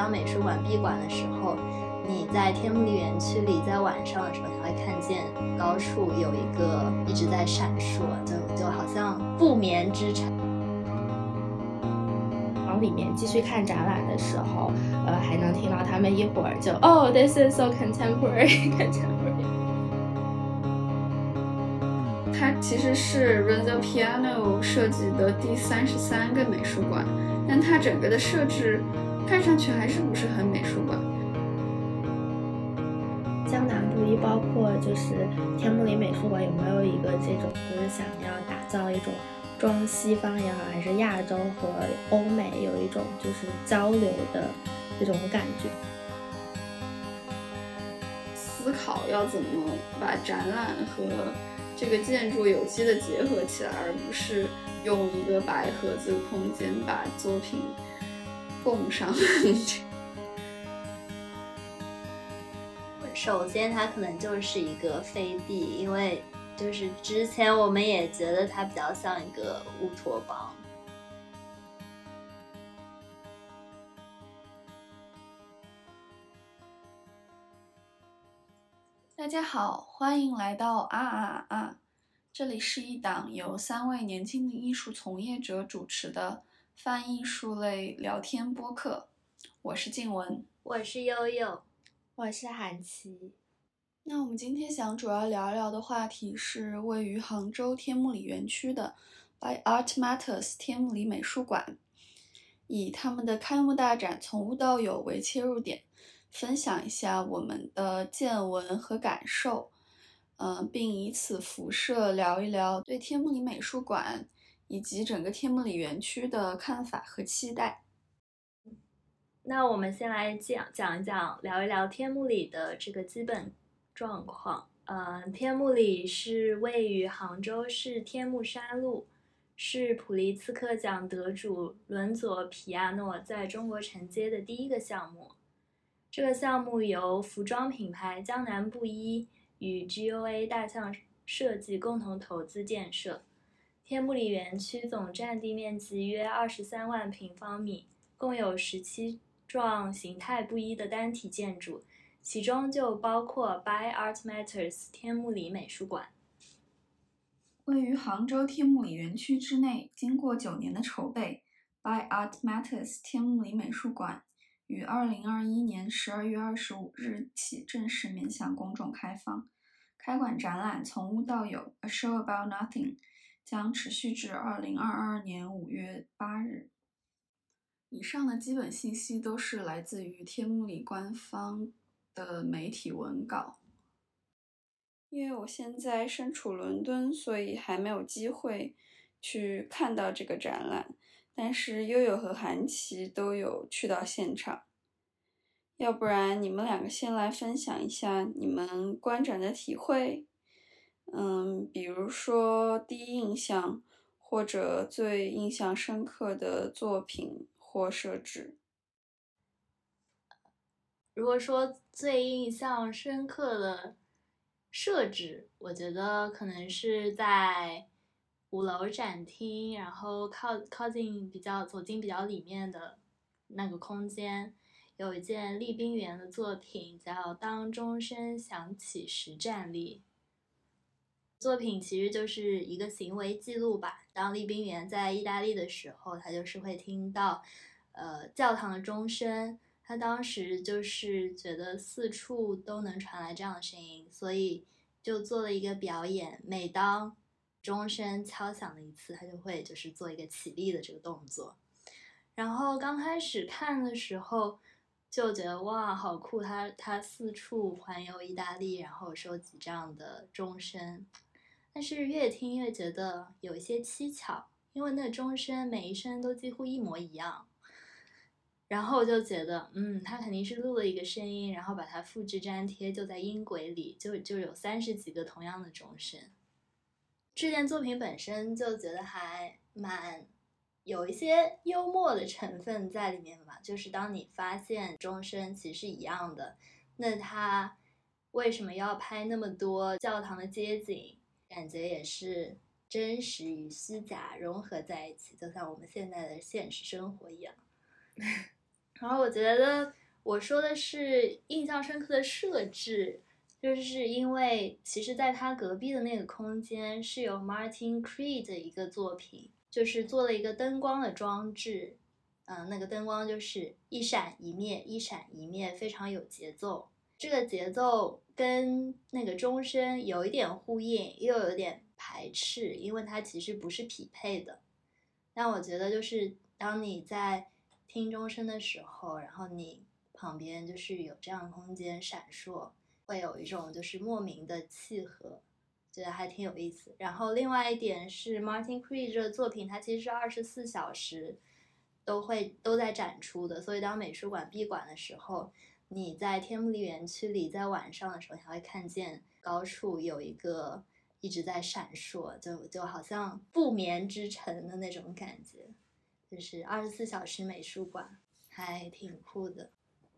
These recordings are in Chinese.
当美术馆闭馆的时候，你在天目里园区里，在晚上的时候，你会看见高处有一个一直在闪烁，就就好像不眠之城。往里面继续看展览的时候，呃，还能听到他们一会儿就哦，this is so contemporary，contemporary。它其实是 Renzo Piano 设计的第三十三个美术馆，但它整个的设置看上去还是不是很美术馆。江南布衣包括就是天目里美术馆有没有一个这种就是想要打造一种装西方也好，还是亚洲和欧美有一种就是交流的这种感觉？思考要怎么把展览和这个建筑有机的结合起来，而不是用一个白盒子空间把作品供上。首先，它可能就是一个飞地，因为就是之前我们也觉得它比较像一个乌托邦。大家好，欢迎来到啊啊啊！这里是一档由三位年轻的艺术从业者主持的泛艺术类聊天播客。我是静雯，我是悠悠，我是韩琦。那我们今天想主要聊聊的话题是位于杭州天目里园区的 By Art Matters 天目里美术馆，以他们的开幕大展“从无到有”为切入点。分享一下我们的见闻和感受，嗯，并以此辐射聊一聊对天目里美术馆以及整个天目里园区的看法和期待。那我们先来讲讲一讲，聊一聊天目里的这个基本状况。嗯，天目里是位于杭州市天目山路，是普利兹克奖得主伦佐皮亚诺在中国承接的第一个项目。这个项目由服装品牌江南布衣与 GOA 大象设计共同投资建设。天目里园区总占地面积约二十三万平方米，共有十七幢形态不一的单体建筑，其中就包括 By Art Matters 天目里美术馆。位于杭州天目里园区之内，经过九年的筹备，By Art Matters 天目里美术馆。于二零二一年十二月二十五日起正式面向公众开放。开馆展览从无到有，A Show About Nothing，将持续至二零二二年五月八日。以上的基本信息都是来自于天目里官方的媒体文稿。因为我现在身处伦敦，所以还没有机会去看到这个展览。但是悠悠和韩琦都有去到现场，要不然你们两个先来分享一下你们观展的体会，嗯，比如说第一印象或者最印象深刻的作品或设置。如果说最印象深刻的设置，我觉得可能是在。五楼展厅，然后靠靠近比较走进比较里面的那个空间，有一件厉冰园的作品，叫《当钟声响起时站立》。作品其实就是一个行为记录吧。当厉冰园在意大利的时候，他就是会听到，呃，教堂的钟声。他当时就是觉得四处都能传来这样的声音，所以就做了一个表演。每当钟声敲响了一次，他就会就是做一个起立的这个动作。然后刚开始看的时候就觉得哇，好酷！他他四处环游意大利，然后收集这样的钟声。但是越听越觉得有一些蹊跷，因为那钟声每一声都几乎一模一样。然后就觉得，嗯，他肯定是录了一个声音，然后把它复制粘贴，就在音轨里，就就有三十几个同样的钟声。这件作品本身就觉得还蛮有一些幽默的成分在里面吧，就是当你发现钟声其实是一样的，那他为什么要拍那么多教堂的街景？感觉也是真实与虚假融合在一起，就像我们现在的现实生活一样。然后我觉得我说的是印象深刻的设置，就是因为其实在他隔壁的那个空间是有 Martin Creed 的一个作品，就是做了一个灯光的装置，嗯，那个灯光就是一闪一灭，一闪一灭，非常有节奏。这个节奏跟那个钟声有一点呼应，又有点排斥，因为它其实不是匹配的。但我觉得，就是当你在听钟声的时候，然后你旁边就是有这样的空间闪烁，会有一种就是莫名的契合，觉得还挺有意思。然后另外一点是，Martin Creed 这个作品，它其实是二十四小时都会都在展出的，所以当美术馆闭馆的时候。你在天目里园区里，在晚上的时候，你还会看见高处有一个一直在闪烁，就就好像不眠之城的那种感觉，就是二十四小时美术馆，还挺酷的。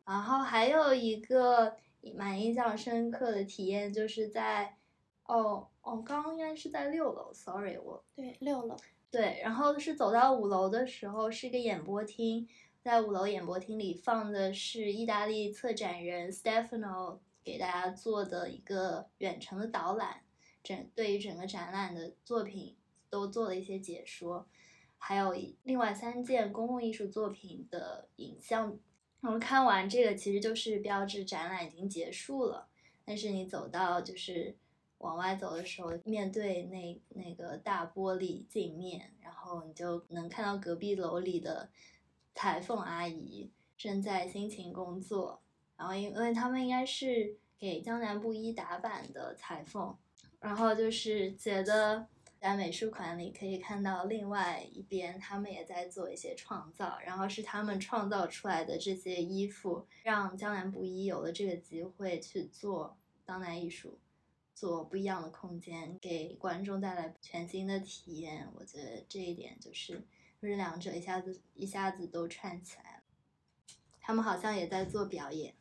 然后还有一个蛮印象深刻的体验，就是在哦哦，刚刚应该是在六楼，sorry，我对六楼对，然后是走到五楼的时候，是一个演播厅。在五楼演播厅里放的是意大利策展人 Stefano 给大家做的一个远程的导览，整对于整个展览的作品都做了一些解说，还有另外三件公共艺术作品的影像。我们看完这个，其实就是标志展览已经结束了。但是你走到就是往外走的时候，面对那那个大玻璃镜面，然后你就能看到隔壁楼里的。裁缝阿姨正在辛勤工作，然后因为他们应该是给江南布衣打版的裁缝，然后就是觉得在美术馆里可以看到另外一边，他们也在做一些创造，然后是他们创造出来的这些衣服，让江南布衣有了这个机会去做当代艺术，做不一样的空间，给观众带来全新的体验。我觉得这一点就是。就是两者一下子一下子都串起来了，他们好像也在做表演。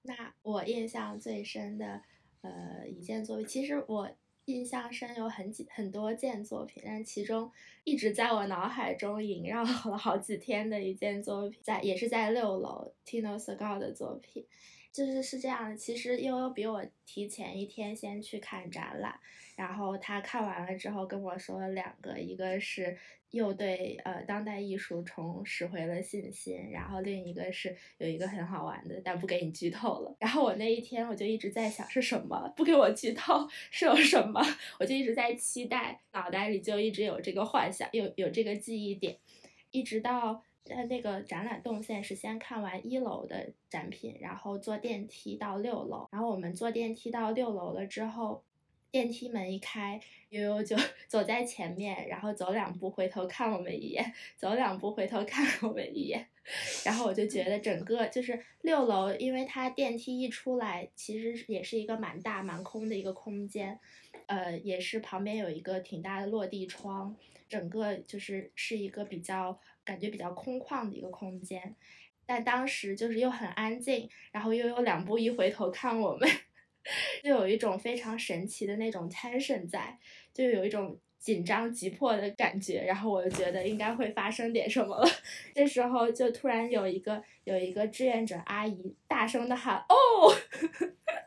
那我印象最深的，呃，一件作品，其实我印象深有很几很多件作品，但其中一直在我脑海中萦绕了好几天的一件作品，在也是在六楼 Tino Segal 的作品，就是是这样的。其实悠悠比我提前一天先去看展览，然后他看完了之后跟我说了两个，一个是。又对呃当代艺术重拾回了信心，然后另一个是有一个很好玩的，但不给你剧透了。然后我那一天我就一直在想是什么，不给我剧透是有什么，我就一直在期待，脑袋里就一直有这个幻想，有有这个记忆点，一直到在那个展览动线是先看完一楼的展品，然后坐电梯到六楼，然后我们坐电梯到六楼了之后。电梯门一开，悠悠就 走在前面，然后走两步回头看我们一眼，走两步回头看我们一眼，然后我就觉得整个就是六楼，因为它电梯一出来，其实也是一个蛮大蛮空的一个空间，呃，也是旁边有一个挺大的落地窗，整个就是是一个比较感觉比较空旷的一个空间，但当时就是又很安静，然后又有两步一回头看我们。就有一种非常神奇的那种 tension 在，就有一种紧张急迫的感觉，然后我就觉得应该会发生点什么了。这时候就突然有一个有一个志愿者阿姨大声的喊：“哦！”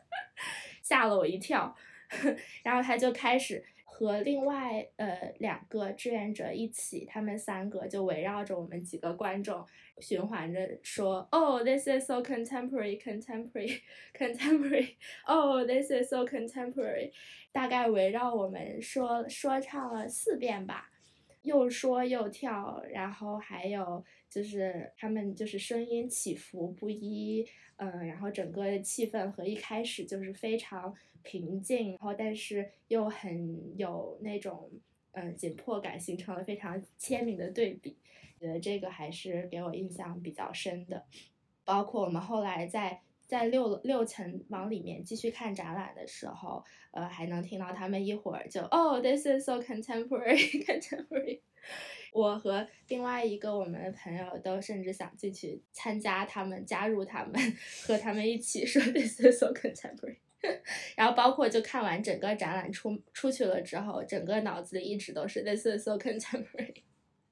吓了我一跳，然后他就开始。和另外呃两个志愿者一起，他们三个就围绕着我们几个观众循环着说：“Oh, this is so contemporary, contemporary, contemporary. Oh, this is so contemporary。”大概围绕我们说说唱了四遍吧，又说又跳，然后还有就是他们就是声音起伏不一，嗯，然后整个气氛和一开始就是非常。平静，然后但是又很有那种嗯紧迫感，形成了非常鲜明的对比。觉得这个还是给我印象比较深的。包括我们后来在在六六层往里面继续看展览的时候，呃，还能听到他们一会儿就哦，this is so contemporary，contemporary。我和另外一个我们的朋友都甚至想进去参加他们，加入他们，和他们一起说 this is so contemporary。然后包括就看完整个展览出出去了之后，整个脑子里一直都是 this is so contemporary。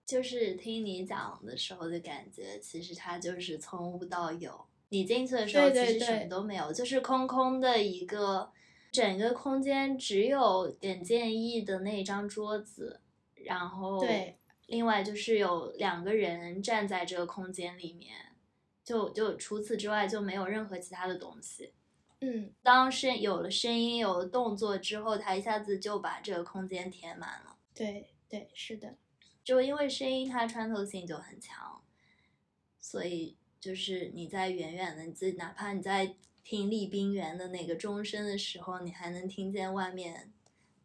就是听你讲的时候的感觉，其实它就是从无到有。你进去的时候其实什么都没有，就是空空的一个，整个空间只有点建议的那张桌子，然后对，另外就是有两个人站在这个空间里面，就就除此之外就没有任何其他的东西。嗯，当声有了声音，有了动作之后，它一下子就把这个空间填满了。对对，是的，就因为声音它穿透性就很强，所以就是你在远远的，你自己哪怕你在听立冰园的那个钟声的时候，你还能听见外面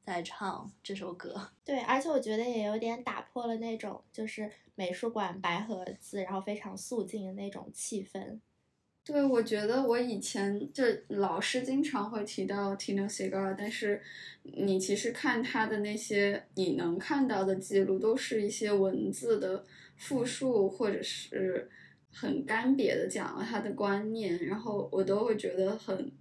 在唱这首歌。对，而且我觉得也有点打破了那种就是美术馆白盒子，然后非常肃静的那种气氛。对，我觉得我以前就老师经常会提到 Tino Cigar，但是你其实看他的那些你能看到的记录，都是一些文字的复述，或者是很干瘪的讲了他的观念，然后我都会觉得很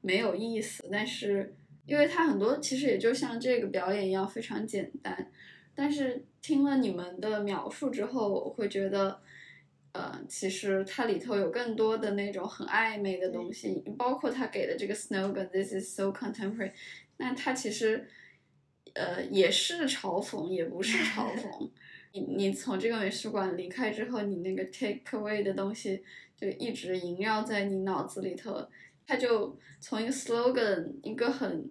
没有意思。但是因为他很多其实也就像这个表演一样非常简单，但是听了你们的描述之后，我会觉得。呃，其实它里头有更多的那种很暧昧的东西，包括他给的这个 slogan，This is so contemporary。那它其实，呃，也是嘲讽，也不是嘲讽。你你从这个美术馆离开之后，你那个 take away 的东西就一直萦绕在你脑子里头。它就从一个 slogan，一个很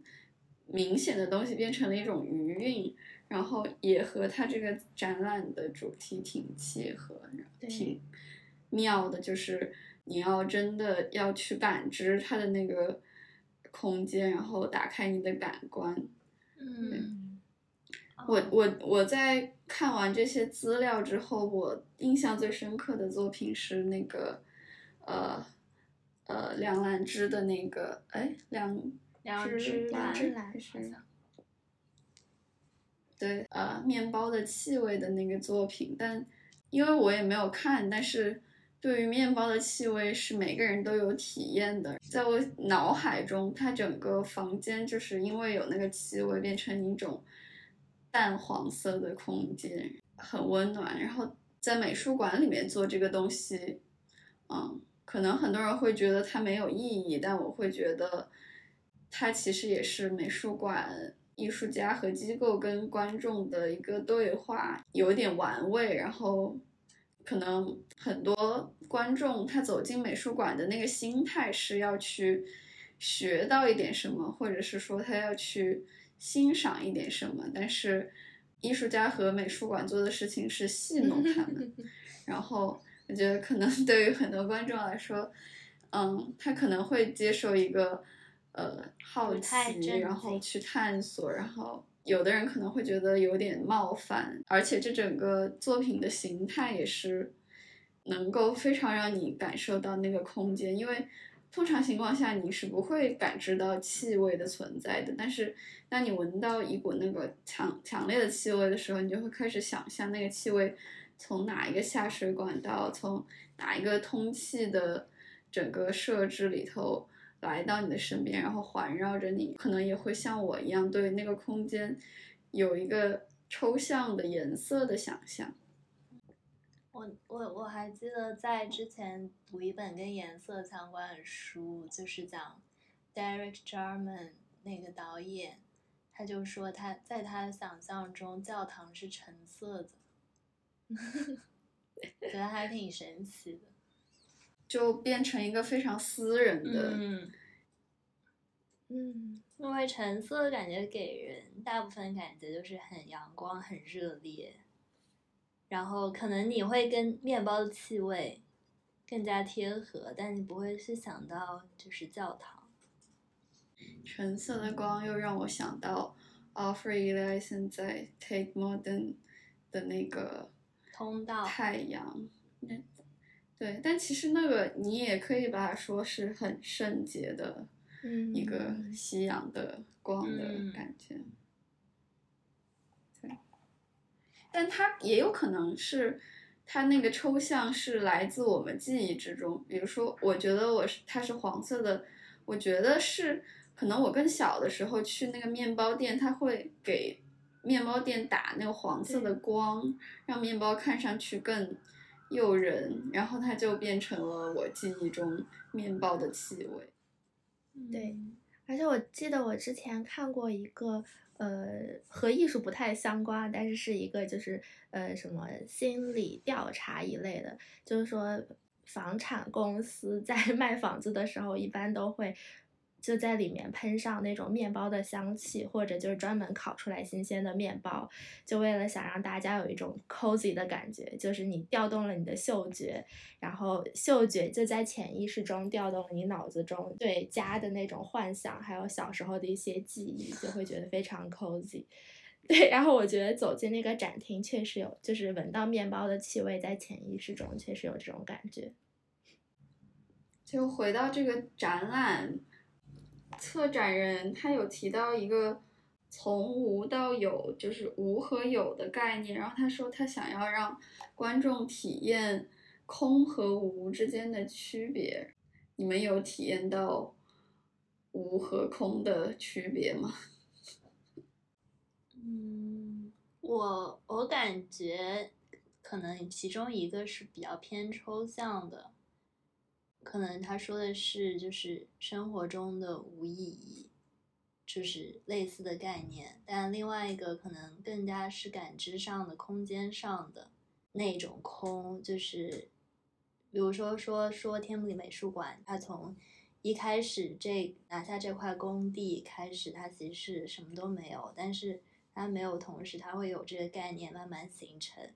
明显的东西，变成了一种余韵。然后也和他这个展览的主题挺契合，挺妙的。就是你要真的要去感知它的那个空间，然后打开你的感官。嗯，我我我在看完这些资料之后，我印象最深刻的作品是那个呃呃梁兰芝的那个哎梁梁芝兰芝兰是。对，呃，面包的气味的那个作品，但因为我也没有看，但是对于面包的气味是每个人都有体验的，在我脑海中，它整个房间就是因为有那个气味，变成一种淡黄色的空间，很温暖。然后在美术馆里面做这个东西，嗯，可能很多人会觉得它没有意义，但我会觉得它其实也是美术馆。艺术家和机构跟观众的一个对话，有点玩味，然后可能很多观众他走进美术馆的那个心态是要去学到一点什么，或者是说他要去欣赏一点什么，但是艺术家和美术馆做的事情是戏弄他们，然后我觉得可能对于很多观众来说，嗯，他可能会接受一个。呃，好奇，然后去探索，然后有的人可能会觉得有点冒犯，而且这整个作品的形态也是能够非常让你感受到那个空间，因为通常情况下你是不会感知到气味的存在的，但是当你闻到一股那个强强烈的气味的时候，你就会开始想象那个气味从哪一个下水管道，从哪一个通气的整个设置里头。来到你的身边，然后环绕着你，可能也会像我一样对那个空间有一个抽象的颜色的想象。我我我还记得在之前读一本跟颜色相关的书，就是讲 Derek Jarman 那个导演，他就说他在他的想象中教堂是橙色的，觉得还挺神奇的。就变成一个非常私人的，嗯，嗯，因为橙色感觉给人大部分感觉就是很阳光、很热烈，然后可能你会跟面包的气味更加贴合，但你不会去想到就是教堂。橙色的光又让我想到 Alfred Ellison 在 Take Modern 的那个通道太阳。对，但其实那个你也可以把它说是很圣洁的一个夕阳的光的感觉。对，但它也有可能是它那个抽象是来自我们记忆之中。比如说，我觉得我是它是黄色的，我觉得是可能我更小的时候去那个面包店，它会给面包店打那个黄色的光，让面包看上去更诱人，然后它就变成了我记忆中面包的气味。对嗯而且我记得我之前看过一个，呃，和艺术不太相关，但是是一个就是呃什么心理调查一类的，就是说房产公司在 卖房子的时候，一般都会就在里面喷上那种面包的香气，或者就是专门烤出来新鲜的面包，就为了想让大家有一种 cozy 的感觉，就是你调动了你的嗅觉，然后嗅觉就在潜意识中调动了你脑子中对家的那种幻想，还有小时候的一些记忆，就会觉得非常 cozy。对，然后我觉得走进那个展厅，确实有，就是闻到面包的气味，在潜意识中确实有这种感觉。就回到这个展览，策展人他有提到一个从无到有，就是无和有的概念。然后他说他想要让观众体验空和无之间的区别。你们有体验到无和空的区别吗？嗯，我我感觉可能其中一个是比较偏抽象的，可能他说的是就是生活中的无意义，就是类似的概念，但另外一个可能更加是感知上的、空间上的那种空，就是比如说说说天目里美术馆，它从一开始这拿下这块工地开始，它其实是什么都没有，但是它没有同时，它会有这个概念慢慢形成，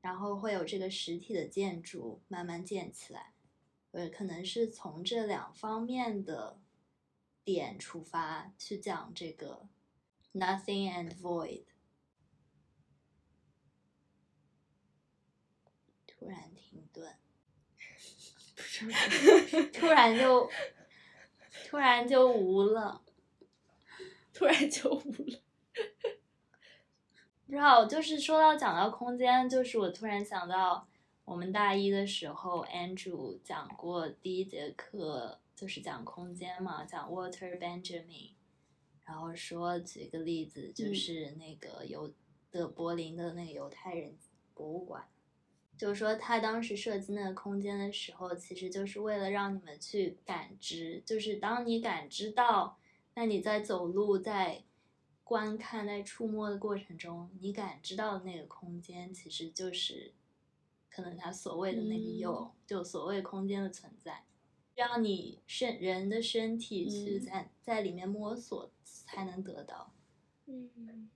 然后会有这个实体的建筑慢慢建起来，呃，可能是从这两方面的点出发去讲这个 nothing and void。突然停顿，突然就突然就无了。突然就无了。不知道，就是说到讲到空间，就是我突然想到，我们大一的时候，Andrew 讲过第一节课就是讲空间嘛，讲 Walter Benjamin，然后说举个例子，就是那个犹的柏林的那个犹太人博物馆，就是说他当时设计那个空间的时候，其实就是为了让你们去感知，就是当你感知到，那你在走路在。观看在触摸的过程中，你感知到的那个空间，其实就是可能他所谓的那个有，嗯就所谓空间的存在，让你身人的身体去嗯在、在里面摸索才能得到。嗯，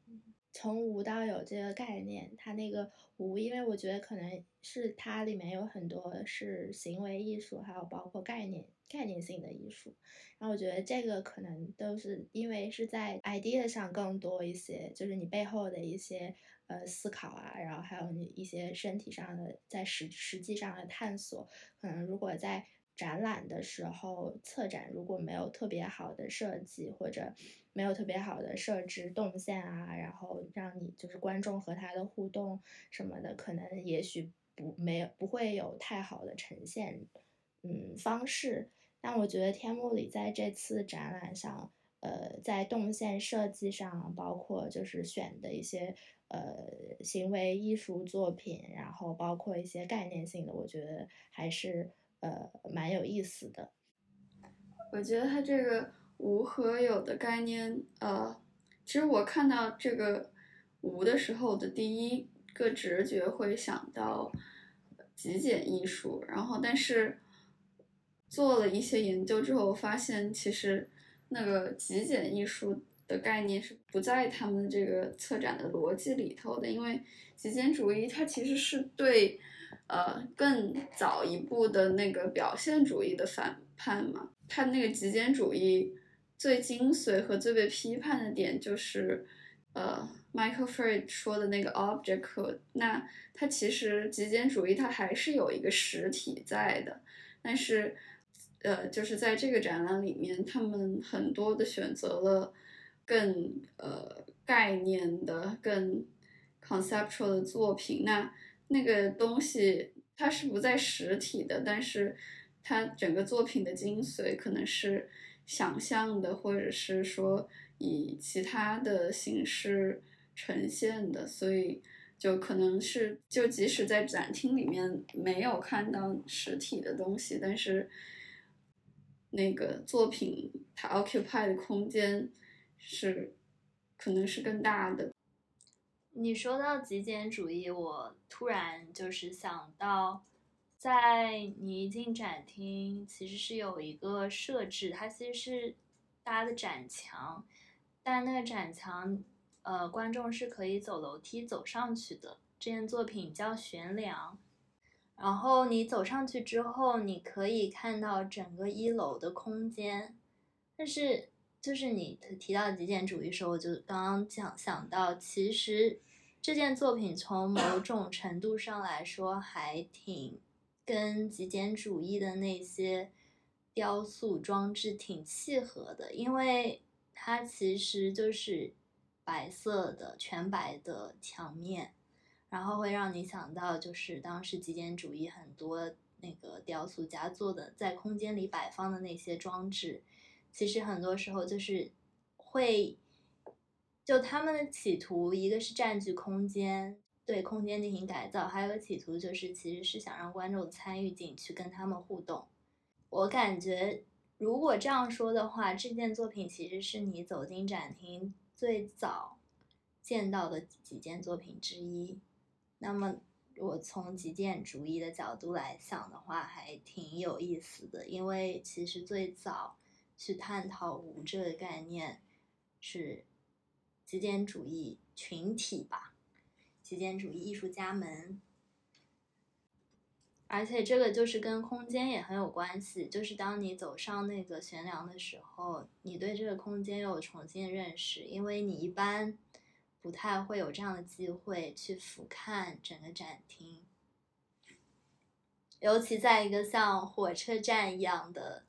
从无到有这个概念，它那个无，因为我觉得可能是它里面有很多是行为艺术，还有包括概念概念性的艺术。然后我觉得这个可能都是因为是在 idea 上更多一些，就是你背后的一些呃思考啊，然后还有你一些身体上的在实实际上的探索。可能如果在展览的时候，策展如果没有特别好的设计，或者没有特别好的设置动线啊，然后让你就是观众和他的互动什么的，可能也许不没有不会有太好的呈现嗯方式。但我觉得天幕里在这次展览上，呃，在动线设计上，包括就是选的一些呃行为艺术作品，然后包括一些概念性的，我觉得还是呃蛮有意思的。我觉得它这个无和有的概念，呃，其实我看到这个无的时候的第一个直觉会想到极简艺术，然后但是做了一些研究之后，发现其实那个极简艺术的概念是不在他们这个策展的逻辑里头的，因为极简主义它其实是对呃更早一步的那个表现主义的反叛嘛。它那个极简主义最精髓和最被批判的点就是，呃，Michael Fred 说的那个 object。那它其实极简主义它还是有一个实体在的，但是，呃，就是在这个展览里面，他们很多的选择了更呃概念的、更 conceptual 的作品。那那个东西它是不在实体的，但是它整个作品的精髓可能是想象的，或者是说以其他的形式呈现的，所以就可能是就即使在展厅里面没有看到实体的东西，但是那个作品它 occupy 的空间是可能是更大的。你说到极简主义，我突然就是想到，在你一进展厅，其实是有一个设置，它其实是搭的展墙，但那个展墙，呃，观众是可以走楼梯走上去的。这件作品叫悬梁，然后你走上去之后，你可以看到整个一楼的空间，但是。就是你提到极简主义时候，我就刚刚讲想到，其实这件作品从某种程度上来说，还挺跟极简主义的那些雕塑装置挺契合的，因为它其实就是白色的全白的墙面，然后会让你想到就是当时极简主义很多那个雕塑家做的在空间里摆放的那些装置。其实很多时候就是会，就他们的企图，一个是占据空间，对空间进行改造，还有企图就是其实是想让观众参与进去，跟他们互动。我感觉如果这样说的话，这件作品其实是你走进展厅最早见到的几件作品之一。那么，我从极简主义的角度来想的话，还挺有意思的，因为其实最早。去探讨无这个概念，是极简主义群体吧，极简主义艺术家们，而且这个就是跟空间也很有关系。就是当你走上那个悬梁的时候，你对这个空间又有重新认识，因为你一般不太会有这样的机会去俯瞰整个展厅，尤其在一个像火车站一样的。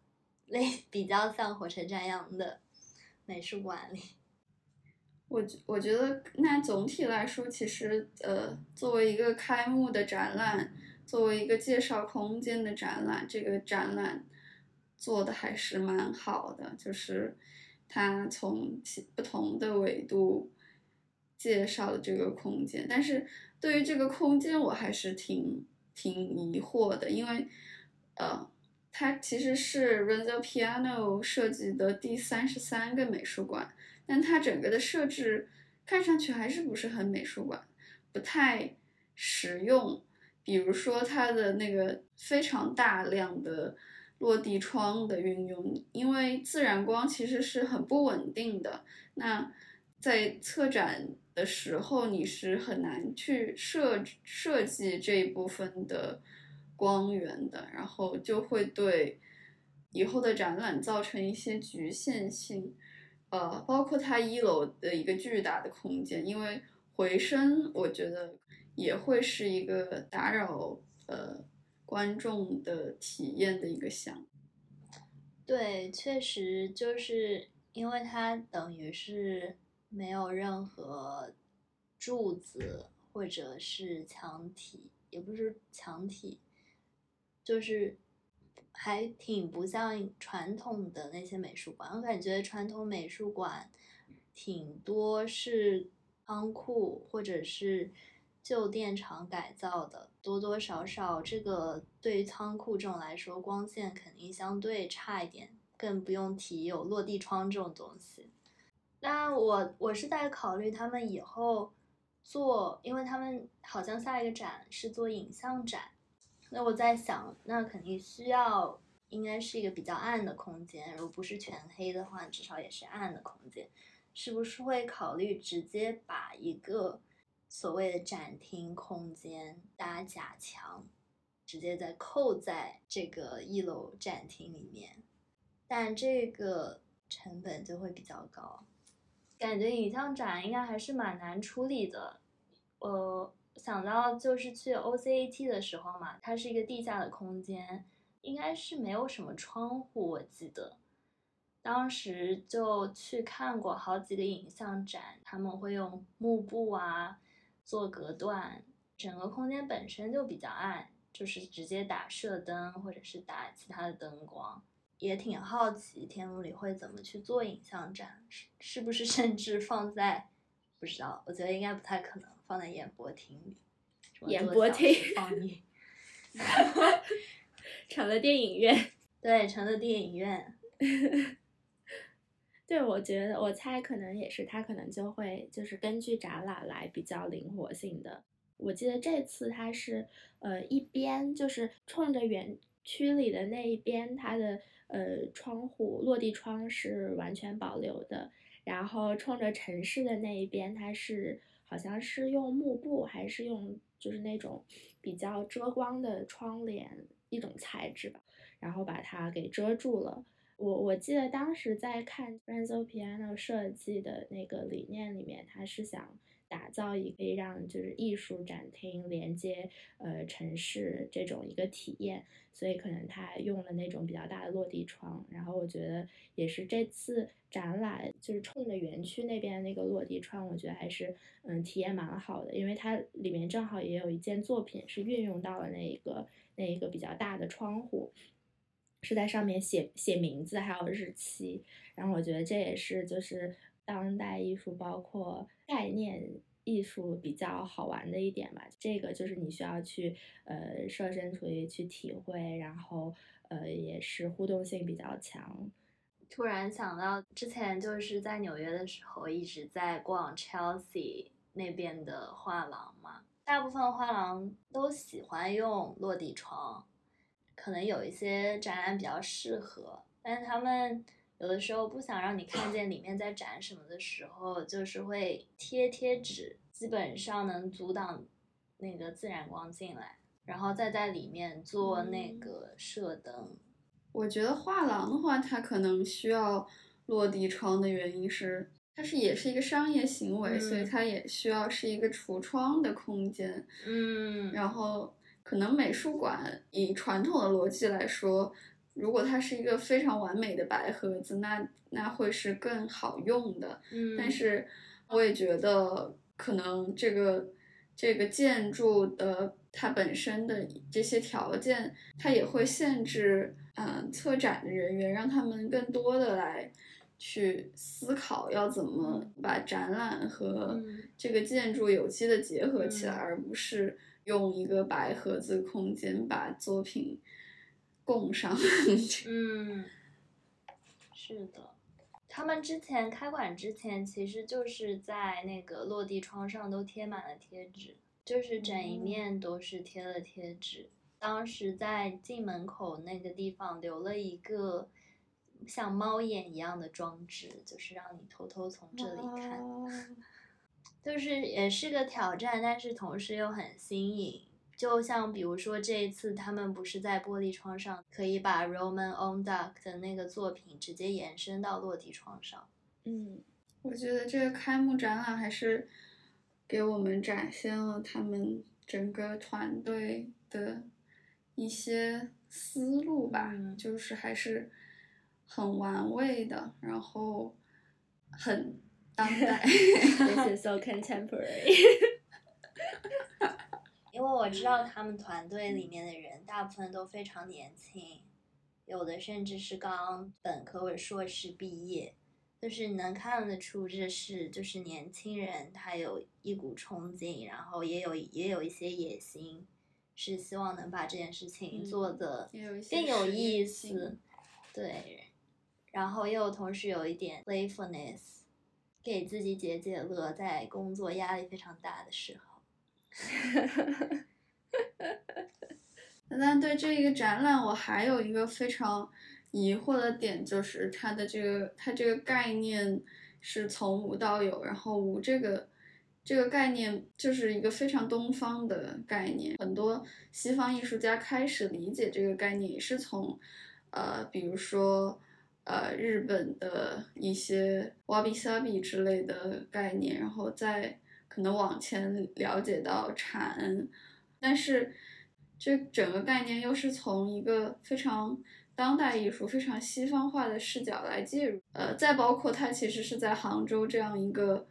类比较像火车站一样的美术馆里，我我觉得那总体来说，其实呃，作为一个开幕的展览，作为一个介绍空间的展览，这个展览做的还是蛮好的，就是它从不同的维度介绍了这个空间，但是对于这个空间，我还是挺挺疑惑的，因为呃。它其实是 Renzo Piano 设计的第三十三个美术馆，但它整个的设置看上去还是不是很美术馆，不太实用。比如说它的那个非常大量的落地窗的运用，因为自然光其实是很不稳定的。那在策展的时候，你是很难去设设计这一部分的。光源的，然后就会对以后的展览造成一些局限性，呃，包括它一楼的一个巨大的空间，因为回声，我觉得也会是一个打扰呃观众的体验的一个项。对，确实就是因为它等于是没有任何柱子或者是墙体，也不是墙体。就是还挺不像传统的那些美术馆，我感觉传统美术馆挺多是仓库或者是旧电厂改造的，多多少少这个对于仓库这种来说，光线肯定相对差一点，更不用提有落地窗这种东西。那我我是在考虑他们以后做，因为他们好像下一个展是做影像展。那我在想，那肯定需要，应该是一个比较暗的空间。如果不是全黑的话，至少也是暗的空间。是不是会考虑直接把一个所谓的展厅空间搭假墙，直接再扣在这个一楼展厅里面？但这个成本就会比较高。感觉影像展应该还是蛮难处理的。呃。想到就是去 OCAT 的时候嘛，它是一个地下的空间，应该是没有什么窗户。我记得当时就去看过好几个影像展，他们会用幕布啊做隔断，整个空间本身就比较暗，就是直接打射灯或者是打其他的灯光。也挺好奇天幕里会怎么去做影像展，是是不是甚至放在不知道，我觉得应该不太可能放在演播厅里。演播厅时放映 成了电影院。对，成了电影院。对，我觉得我猜可能也是，他可能就会就是根据展览来比较灵活性的。我记得这次它是呃一边就是冲着园区里的那一边，它的呃窗户落地窗是完全保留的，然后冲着城市的那一边，它是好像是用幕布还是用就是那种比较遮光的窗帘一种材质吧，然后把它给遮住了。我我记得当时在看 Renzo Piano 设计的那个理念里面，他是想打造一个可以让就是艺术展厅连接呃城市这种一个体验，所以可能他用了那种比较大的落地窗。然后我觉得也是这次展览就是冲着园区那边那个落地窗，我觉得还是嗯体验蛮好的，因为它里面正好也有一件作品是运用到了那一个那一个比较大的窗户。是在上面写写名字，还有日期，然后我觉得这也是就是当代艺术包括概念艺术比较好玩的一点吧。这个就是你需要去呃设身处地去体会，然后呃也是互动性比较强。突然想到，之前就是在纽约的时候，一直在逛 Chelsea 那边的画廊嘛。大部分画廊都喜欢用落地窗，可能有一些展览比较适合，但是他们有的时候不想让你看见里面在展什么的时候，就是会贴贴纸，基本上能阻挡那个自然光进来，然后再在里面做那个射灯。我觉得画廊的话，它可能需要落地窗的原因是，它是也是一个商业行为，所以嗯它也需要是一个橱窗的空间。嗯，然后，可能美术馆以传统的逻辑来说，如果它是一个非常完美的白盒子，那那会是更好用的。嗯，但是我也觉得，可能这个这个建筑的它本身的这些条件，它也会限制，嗯、策展的人员，让他们更多的来去思考要怎么把展览和嗯。这个建筑有机的结合起来，嗯。而不是用一个白盒子空间把作品供上。嗯，是的，他们之前开馆之前，其实就是在那个落地窗上都贴满了贴纸，就是整一哦面都是贴了贴纸。当时在进门口那个地方留了一个像猫眼一样的装置，就是让你偷偷从这里看。就是也是个挑战，但是同时又很新颖。就像比如说这一次，他们不是在玻璃窗上可以把 Roman on Duck 的那个作品直接延伸到落地窗上。嗯，我觉得这个开幕展览还是给我们展现了他们整个团队的一些思路吧，嗯就是还是很玩味的，然后很当代。This is so contemporary 因为我知道他们团队里面的人大部分都非常年轻，有的甚至是刚本科或者硕士毕业，就是能看得出这是就是年轻人，他有一股冲劲，然后也有也有一些野心，是希望能把这件事情嗯做的更有意思，对，然后又同时有一点 playfulness，给自己解解乐，在工作压力非常大的时候。但对这一个展览，我还有一个非常疑惑的点，就是它的这个它这个概念是从无到有，然后无这个这个概念就是一个非常东方的概念，很多西方艺术家开始理解这个概念也是从呃，比如说呃日本的一些 wabi sabi 之类的概念，然后再可能往前了解到禅，但是。这整个概念又是从一个非常当代艺术、非常西方化的视角来介入，呃，再包括它其实是在杭州这样一个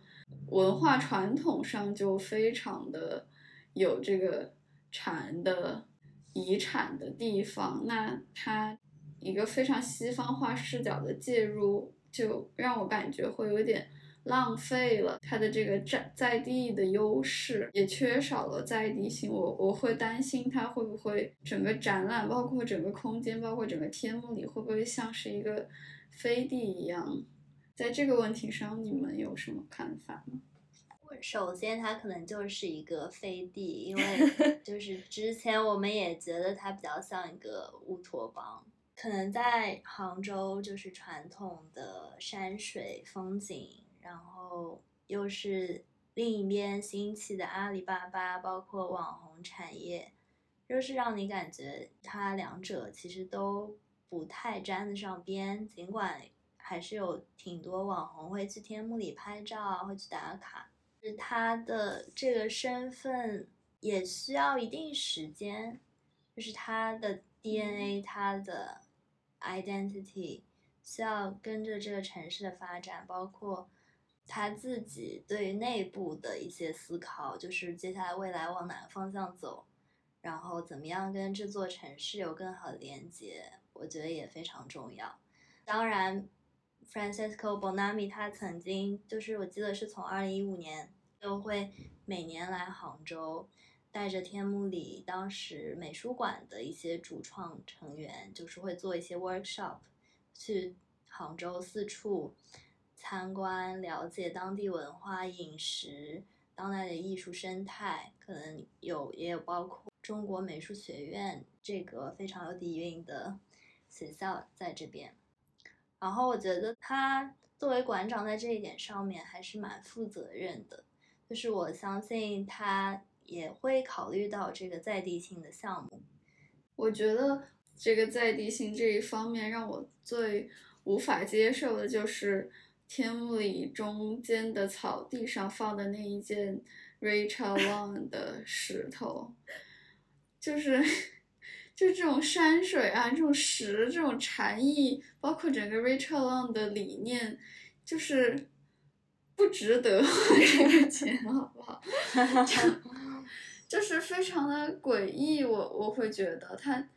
文化传统上就非常的有这个禅的遗产的地方，那它一个非常西方化视角的介入，就让我感觉会有点浪费了它的这个在在地的优势，也缺少了在地性。我我会担心它会不会整个展览，包括整个空间，包括整个天幕里，会不会像是一个飞地一样？在这个问题上，你们有什么看法吗？首先，它可能就是一个飞地，因为 就是之前我们也觉得它比较像一个乌托邦。可能在杭州，就是传统的山水风景，然后又是另一边兴起的阿里巴巴，包括网红产业，就是让你感觉它两者其实都不太沾得上边。尽管还是有挺多网红会去天幕里拍照啊，会去打卡。是他的这个身份也需要一定时间，就是他的 DNA，他的 identity 需要跟着这个城市的发展，包括他自己对内部的一些思考，就是接下来未来往哪个方向走，然后怎么样跟这座城市有更好的连接，我觉得也非常重要。当然。Francisco Bonami，他曾经就是我记得是从二零一五年都会每年来杭州，带着天幕里当时美术馆的一些主创成员，就是会做一些 workshop，去杭州四处参观，了解当地文化、饮食、当代的艺术生态，可能有也有包括中国美术学院这个非常有底蕴的学校在这边。然后我觉得他作为馆长在这一点上面还是蛮负责任的，就是我相信他也会考虑到这个在地性的项目。我觉得这个在地性这一方面让我最无法接受的就是天幕里中间的草地上放的那一件 Rachel Long 的石头，就是。就这种山水啊，这种石，这种禅意，包括整个 Rachel Long 的理念，就是不值得 花这个钱，好不好？就 就是非常的诡异，我我会觉得它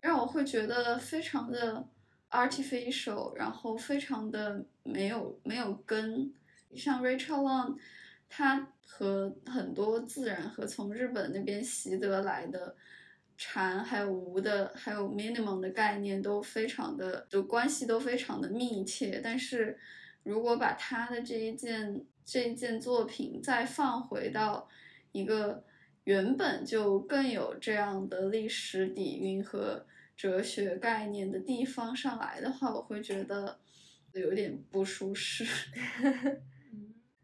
让我会觉得非常的 artificial，然后非常的没有没有根。像 Rachel Long，它和很多自然和从日本那边习得来的。禅还有无的，还有 minimum 的概念都非常的，就关系都非常的密切。但是，如果把他的这一件这一件作品再放回到一个原本就更有这样的历史底蕴和哲学概念的地方上来的话，我会觉得有点不舒适。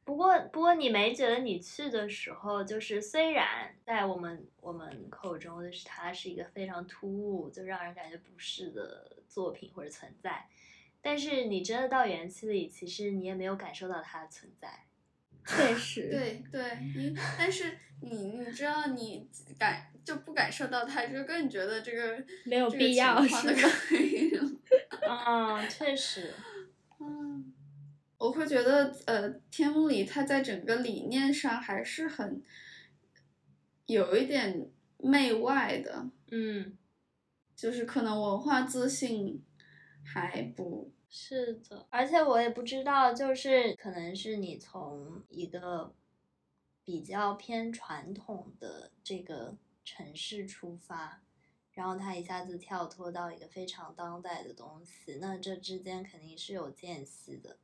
不过，不过你没觉得你去的时候，就是虽然在我们我们口中，就是它是一个非常突兀，就让人感觉不适的作品或者存在，但是你真的到园区里，其实你也没有感受到它的存在。确 实，对对，你但是你你知道你感就不感受到它，就更觉得这个没有必要是吗？嗯，确实，嗯。我会觉得，呃，天幕里它在整个理念上还是很有一点媚外的，嗯，就是可能文化自信还不是的，而且我也不知道，就是可能是你从一个比较偏传统的这个城市出发，然后他一下子跳脱到一个非常当代的东西，那这之间肯定是有间隙的。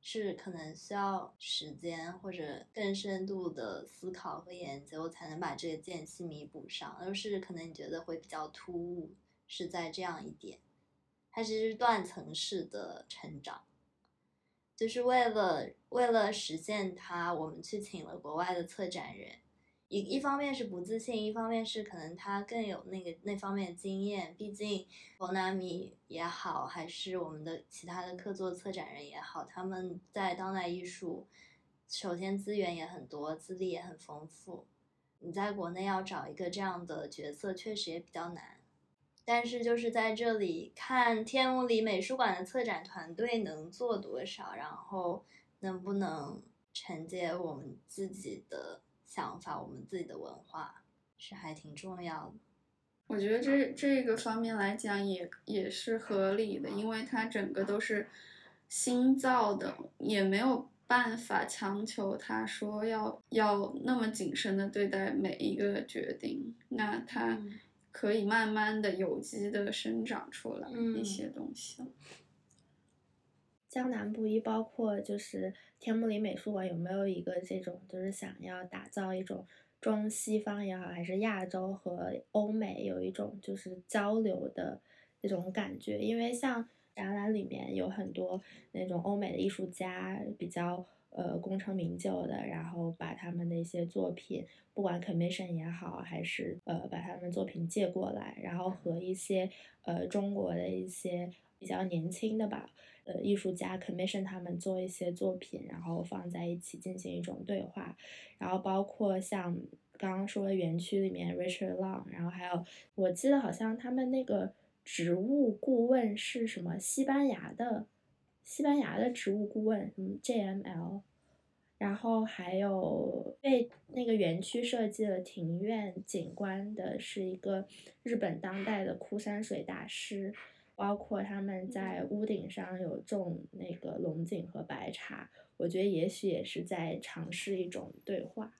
是可能需要时间或者更深度的思考和研究，才能把这个间隙弥补上。而是可能你觉得会比较突兀，是在这样一点，它其实是断层式的成长，就是为了为了实现它，我们去请了国外的策展人。一一方面是不自信，一方面是可能他更有那个那方面的经验。毕竟，博纳米也好，还是我们的其他的客座策展人也好，他们在当代艺术，首先资源也很多，资历也很丰富。你在国内要找一个这样的角色，确实也比较难。但是就是在这里看天幕里美术馆的策展团队能做多少，然后能不能承接我们自己的。想法，我们自己的文化是还挺重要的。我觉得这这个方面来讲也也是合理的，因为它整个都是新造的，也没有办法强求他说要要那么谨慎的对待每一个决定，那他嗯可以慢慢的有机的生长出来嗯一些东西。江南布衣包括就是天目里美术馆有没有一个这种就是想要打造一种中西方也好，还是亚洲和欧美有一种就是交流的这种感觉？因为像展览里面有很多那种欧美的艺术家比较呃功成名就的，然后把他们的一些作品，不管 commission 也好，还是呃把他们作品借过来，然后和一些呃中国的一些比较年轻的吧。呃，艺术家 commission 他们做一些作品，然后放在一起进行一种对话，然后包括像刚刚说的园区里面 Richard Long，然后还有我记得好像他们那个植物顾问是什么西班牙的，西班牙的植物顾问，嗯，JML，然后还有为那个园区设计了庭院景观的是一个日本当代的枯山水大师。包括他们在屋顶上有种那个龙井和白茶，我觉得也许也是在尝试一种对话。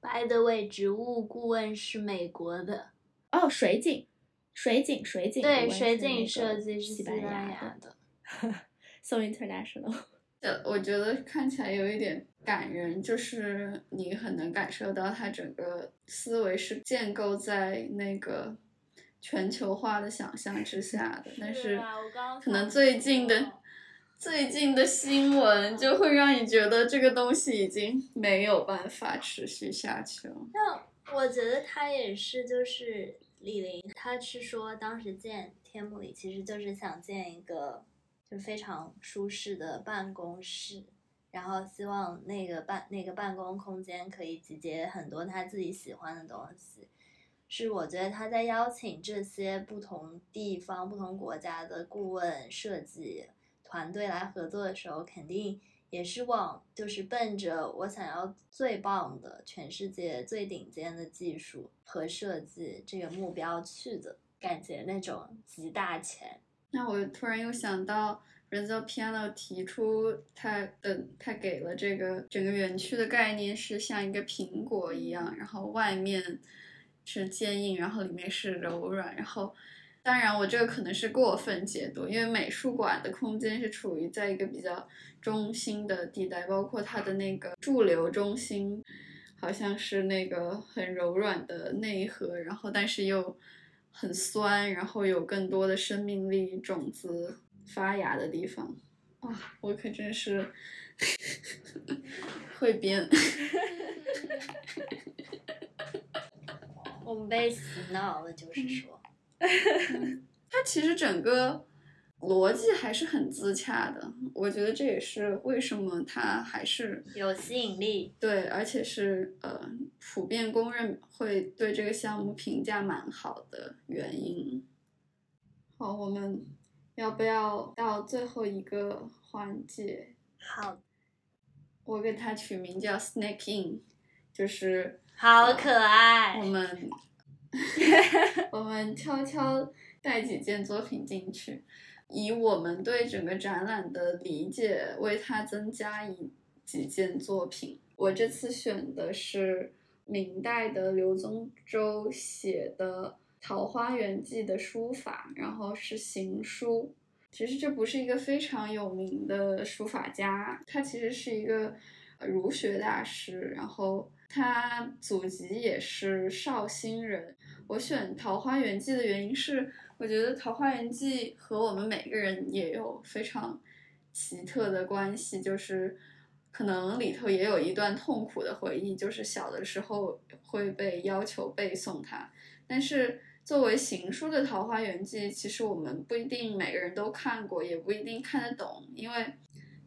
By the way，植物顾问是美国的，哦，水景，水景，水景，对，水景设计是西班牙的。，so international。呃，我觉得看起来有一点感人，就是你很能感受到他整个思维是建构在那个全球化的想象之下的，但是可能最近的最近的新闻就会让你觉得这个东西已经没有办法持续下去了。那我觉得他也是，就是李玲，他是说当时建天幕里其实就是想建一个就非常舒适的办公室，然后希望那个办那个办公空间可以集结很多他自己喜欢的东西。是我觉得他在邀请这些不同地方、不同国家的顾问设计团队来合作的时候，肯定也是往就是奔着我想要最棒的全世界最顶尖的技术和设计这个目标去的，感觉那种集大成。那我突然又想到 Renzo Piano 提出他的他给了这个整个园区的概念是像一个苹果一样，然后外面是坚硬，然后里面是柔软，然后当然我这个可能是过分解读，因为美术馆的空间是处于在一个比较中心的地带，包括它的那个驻留中心。好像是那个很柔软的内核，然后但是又很酸，然后有更多的生命力种子发芽的地方。啊，我可真是 会编。我们被洗脑了，就是说，它其实整个逻辑还是很自洽的，我觉得这也是为什么它还是有吸引力。对，而且是呃普遍公认会对这个项目评价蛮好的原因。好，我们要不要到最后一个环节？好，我给它取名叫 “Snake In”，就是好可爱我。们我们悄悄带几件作品进去，以我们对整个展览的理解为它增加一几件作品。我这次选的是明代的刘宗周写的《桃花源记》的书法，然后是行书。其实这不是一个非常有名的书法家，他其实是一个儒学大师，然后他祖籍也是绍兴人。我选《桃花源记》的原因是，我觉得《桃花源记》和我们每个人也有非常奇特的关系，就是可能里头也有一段痛苦的回忆，就是小的时候会被要求背诵它，但是。作为行书的《桃花源记》，其实我们不一定每个人都看过，也不一定看得懂，因为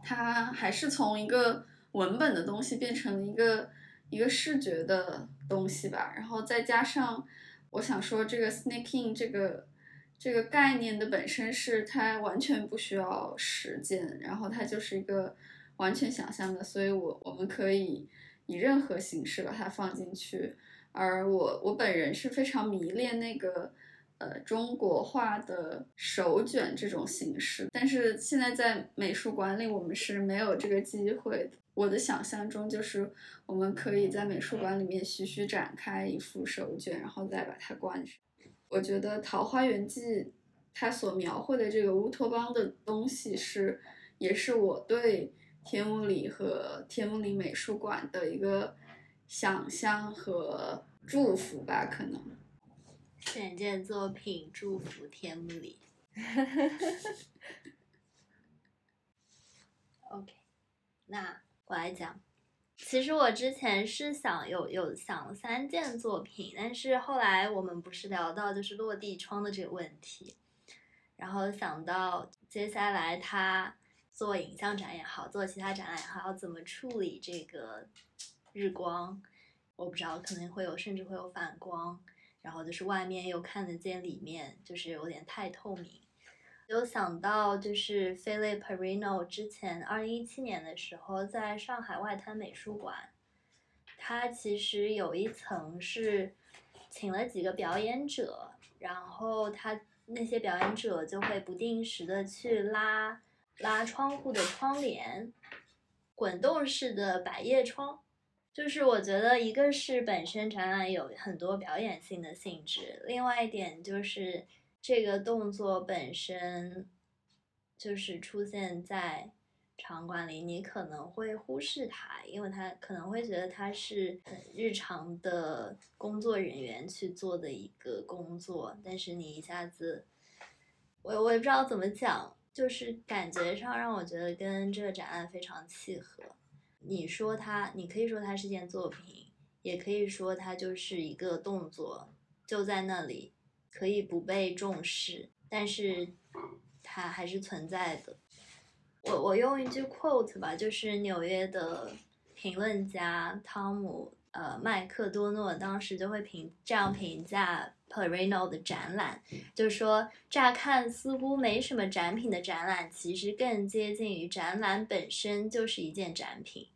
它还是从一个文本的东西变成了一个一个视觉的东西吧。然后再加上，我想说这个 “snaking” 这个这个概念的本身是它完全不需要实践，然后它就是一个完全想象的，所以我我们可以以任何形式把它放进去。而我我本人是非常迷恋那个呃中国画的手卷这种形式，但是现在在美术馆里我们是没有这个机会的。我的想象中就是我们可以在美术馆里面徐徐展开一幅手卷，然后再把它关上。我觉得《桃花源记》它所描绘的这个乌托邦的东西是，也是我对天目里和天目里美术馆的一个想象和祝福吧，可能。选件作品，祝福天目里。OK，那我来讲。其实我之前是想有有想三件作品，但是后来我们不是聊到就是落地窗的这个问题，然后想到接下来他做影像展也好，做其他展览也好，要怎么处理这个日光，我不知道可能会有甚至会有反光，然后就是外面又看得见里面，就是有点太透明。有想到，就是 Philip Perino 之前二零一七年的时候，在上海外滩美术馆，他其实有一层是请了几个表演者，然后他那些表演者就会不定时的去拉拉窗户的窗帘，滚动式的百叶窗，就是我觉得一个是本身展览有很多表演性的性质，另外一点就是。这个动作本身就是出现在场馆里，你可能会忽视它，因为他可能会觉得它是很日常的工作人员去做的一个工作，但是你一下子，我我也不知道怎么讲，就是感觉上让我觉得跟这个展览非常契合。你说它，你可以说它是件作品，也可以说它就是一个动作，就在那里。可以不被重视，但是它还是存在的。我我用一句 quote 吧，就是纽约的评论家汤姆呃麦克多诺当时就会评这样评价 Perino 的展览，就是说乍看似乎没什么展品的展览，其实更接近于展览本身就是一件展品。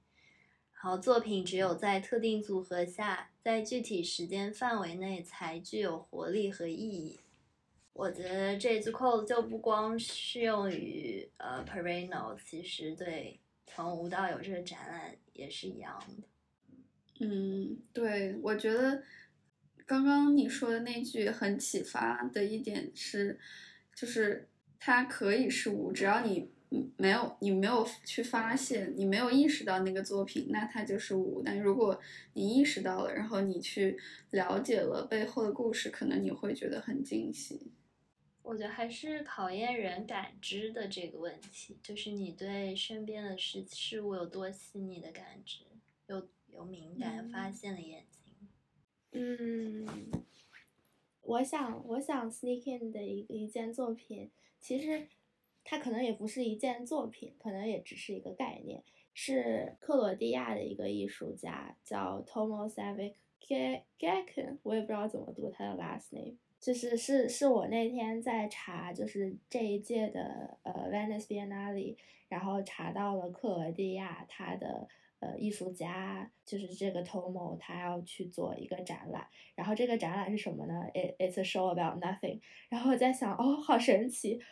然后作品只有在特定组合下，在具体时间范围内才具有活力和意义。我觉得这句 quote 就不光适用于呃 Perino，其实对从无到有这个展览也是一样的。嗯，对，我觉得刚刚你说的那句很启发的一点是，就是它可以是无，只要你。没有，你没有去发现，你没有意识到那个作品，那它就是无。但如果你意识到了，然后你去了解了背后的故事，可能你会觉得很惊喜。我觉得还是考验人感知的这个问题，就是你对身边的事事物有多细腻的感知，有有敏感发现的眼睛。嗯，我想，我想 sneak in 的一一件作品，其实。它可能也不是一件作品，可能也只是一个概念。是克罗地亚的一个艺术家，叫 Tomosavic Gaken，我也不知道怎么读他的 last name。就是是是我那天在查，就是这一届的呃 Venice Biennale，然后查到了克罗地亚他的呃艺术家，就是这个 Tomo，他要去做一个展览。然后这个展览是什么呢？It it's a show about nothing。然后我在想，哦，好神奇。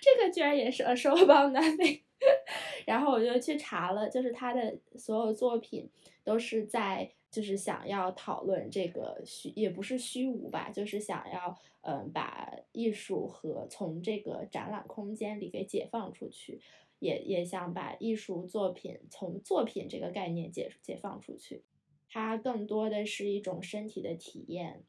这个居然也是 a show about nothing，然后我就去查了，就是他的所有作品都是在就是想要讨论这个虚，也不是虚无吧，就是想要嗯把艺术和从这个展览空间里给解放出去，也也想把艺术作品从作品这个概念解解放出去，它更多的是一种身体的体验。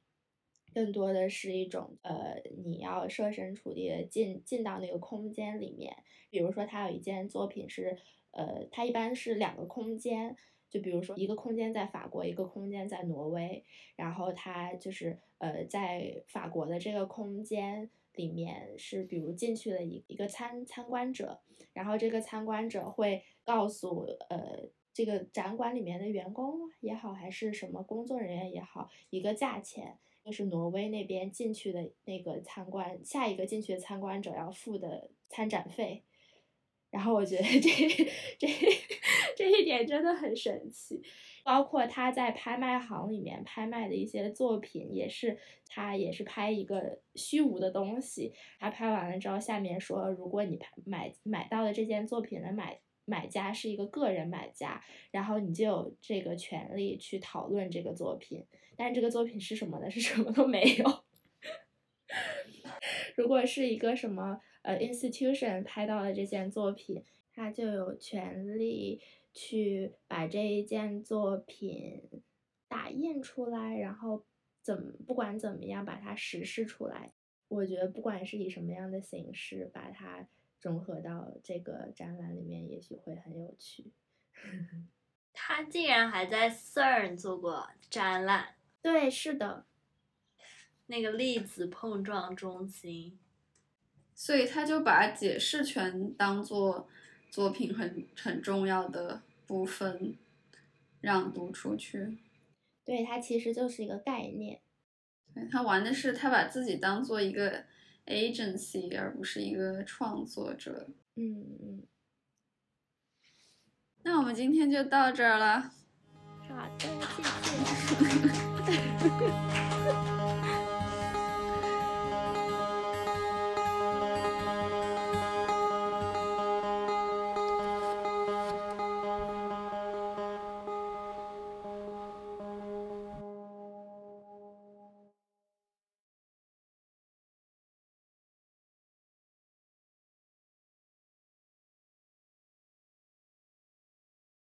更多的是一种，呃，你要设身处地的进进到那个空间里面。比如说，他有一件作品是，呃，他一般是两个空间，就比如说一个空间在法国，一个空间在挪威。然后他就是，呃，在法国的这个空间里面是，比如进去了一一个参参观者，然后这个参观者会告诉，呃，这个展馆里面的员工也好，还是什么工作人员也好，一个价钱。就是挪威那边进去的那个参观，下一个进去的参观者要付的参展费，然后我觉得 这这这一点真的很神奇。包括他在拍卖行里面拍卖的一些作品，也是他也是拍一个虚无的东西。他拍完了之后，下面说，如果你买买到的这件作品的买买家是一个个人买家，然后你就有这个权利去讨论这个作品。但这个作品是什么呢？是什么都没有。如果是一个什么呃 institution 拍到了这件作品，他就有权利去把这一件作品打印出来，然后怎么不管怎么样把它实施出来。我觉得不管是以什么样的形式把它融合到这个展览里面，也许会很有趣。他竟然还在 CERN 做过展览，对，是的，那个粒子碰撞中心。所以他就把解释权当做作品很很重要的部分让读出去。对，它其实就是一个概念。对他玩的是他把自己当做一个 agency，而不是一个创作者。嗯嗯，那我们今天就到这儿了。好的，谢谢。